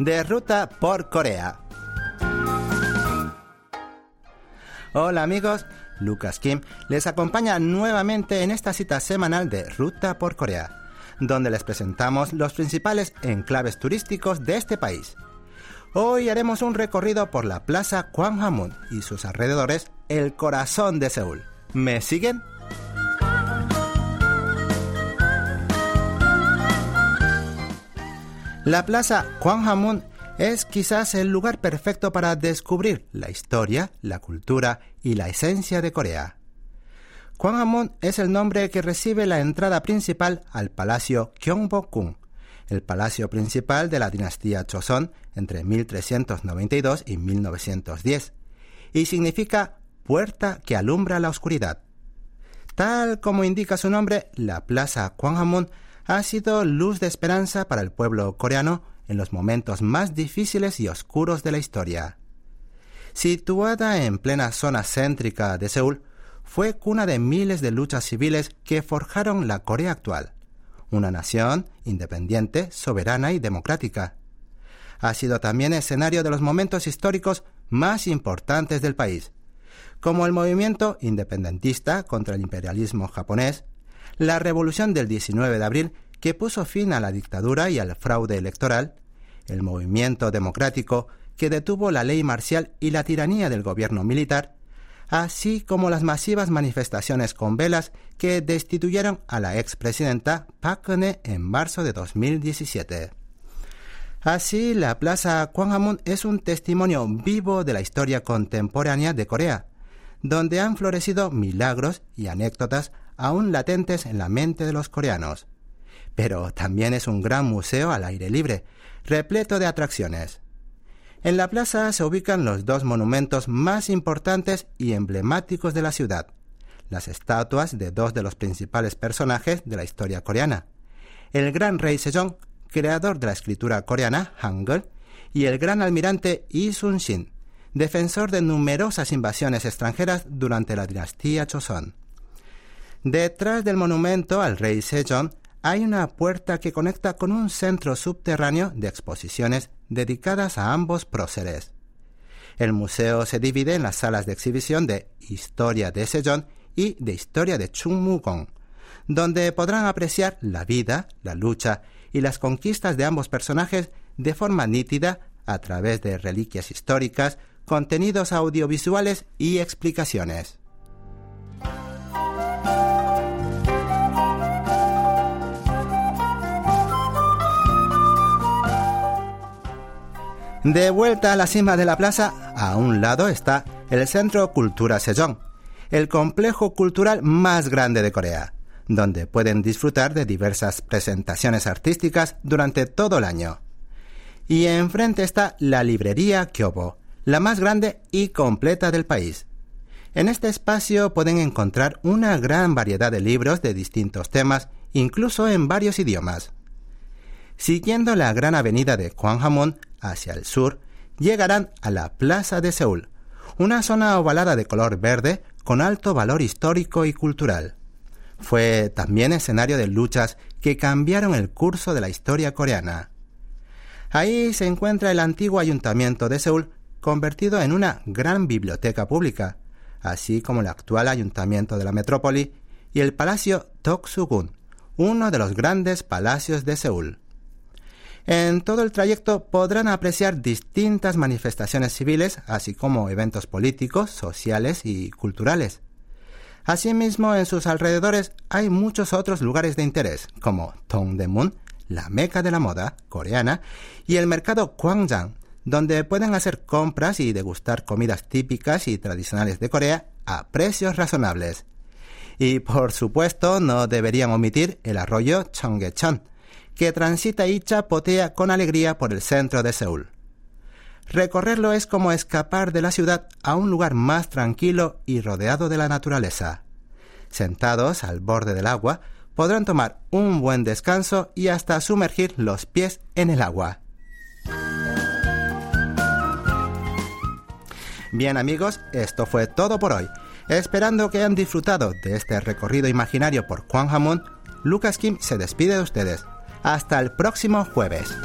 de Ruta por Corea. Hola amigos, Lucas Kim les acompaña nuevamente en esta cita semanal de Ruta por Corea, donde les presentamos los principales enclaves turísticos de este país. Hoy haremos un recorrido por la Plaza Gwanghwamun y sus alrededores, el corazón de Seúl. ¿Me siguen? La Plaza Gwanghwamun es quizás el lugar perfecto para descubrir la historia, la cultura y la esencia de Corea. Gwanghwamun es el nombre que recibe la entrada principal al Palacio Gyeongbokgung, el palacio principal de la dinastía Joseon entre 1392 y 1910, y significa puerta que alumbra la oscuridad. Tal como indica su nombre, la Plaza Gwanghwamun ha sido luz de esperanza para el pueblo coreano en los momentos más difíciles y oscuros de la historia. Situada en plena zona céntrica de Seúl, fue cuna de miles de luchas civiles que forjaron la Corea actual, una nación independiente, soberana y democrática. Ha sido también escenario de los momentos históricos más importantes del país, como el movimiento independentista contra el imperialismo japonés, la revolución del 19 de abril que puso fin a la dictadura y al fraude electoral, el movimiento democrático que detuvo la ley marcial y la tiranía del gobierno militar, así como las masivas manifestaciones con velas que destituyeron a la expresidenta Park Geun-hye en marzo de 2017. Así, la Plaza Gwanghwamun es un testimonio vivo de la historia contemporánea de Corea, donde han florecido milagros y anécdotas aún latentes en la mente de los coreanos. Pero también es un gran museo al aire libre, repleto de atracciones. En la plaza se ubican los dos monumentos más importantes y emblemáticos de la ciudad, las estatuas de dos de los principales personajes de la historia coreana, el gran rey Sejong, creador de la escritura coreana Hangul, y el gran almirante Yi Sun-shin, defensor de numerosas invasiones extranjeras durante la dinastía Joseon. Detrás del monumento al rey Sejong hay una puerta que conecta con un centro subterráneo de exposiciones dedicadas a ambos próceres. El museo se divide en las salas de exhibición de Historia de Sejong y de Historia de Chungmugong, donde podrán apreciar la vida, la lucha y las conquistas de ambos personajes de forma nítida a través de reliquias históricas, contenidos audiovisuales y explicaciones. De vuelta a la cima de la plaza, a un lado está el Centro Cultura Sejong, el complejo cultural más grande de Corea, donde pueden disfrutar de diversas presentaciones artísticas durante todo el año. Y enfrente está la librería Kyobo, la más grande y completa del país. En este espacio pueden encontrar una gran variedad de libros de distintos temas, incluso en varios idiomas. Siguiendo la gran avenida de Gwanghwamun hacia el sur, llegarán a la Plaza de Seúl, una zona ovalada de color verde con alto valor histórico y cultural. Fue también escenario de luchas que cambiaron el curso de la historia coreana. Ahí se encuentra el antiguo ayuntamiento de Seúl, convertido en una gran biblioteca pública, así como el actual ayuntamiento de la metrópoli y el Palacio Toksugun, uno de los grandes palacios de Seúl. En todo el trayecto podrán apreciar distintas manifestaciones civiles, así como eventos políticos, sociales y culturales. Asimismo, en sus alrededores hay muchos otros lugares de interés, como Tongdaemun, la meca de la moda coreana, y el mercado Gwangjang, donde pueden hacer compras y degustar comidas típicas y tradicionales de Corea a precios razonables. Y por supuesto, no deberían omitir el arroyo Cheonggyecheon, que transita y chapotea con alegría por el centro de Seúl. Recorrerlo es como escapar de la ciudad a un lugar más tranquilo y rodeado de la naturaleza. Sentados al borde del agua, podrán tomar un buen descanso y hasta sumergir los pies en el agua. Bien amigos, esto fue todo por hoy. Esperando que hayan disfrutado de este recorrido imaginario por Gwanghwamun, Lucas Kim se despide de ustedes. Hasta el próximo jueves.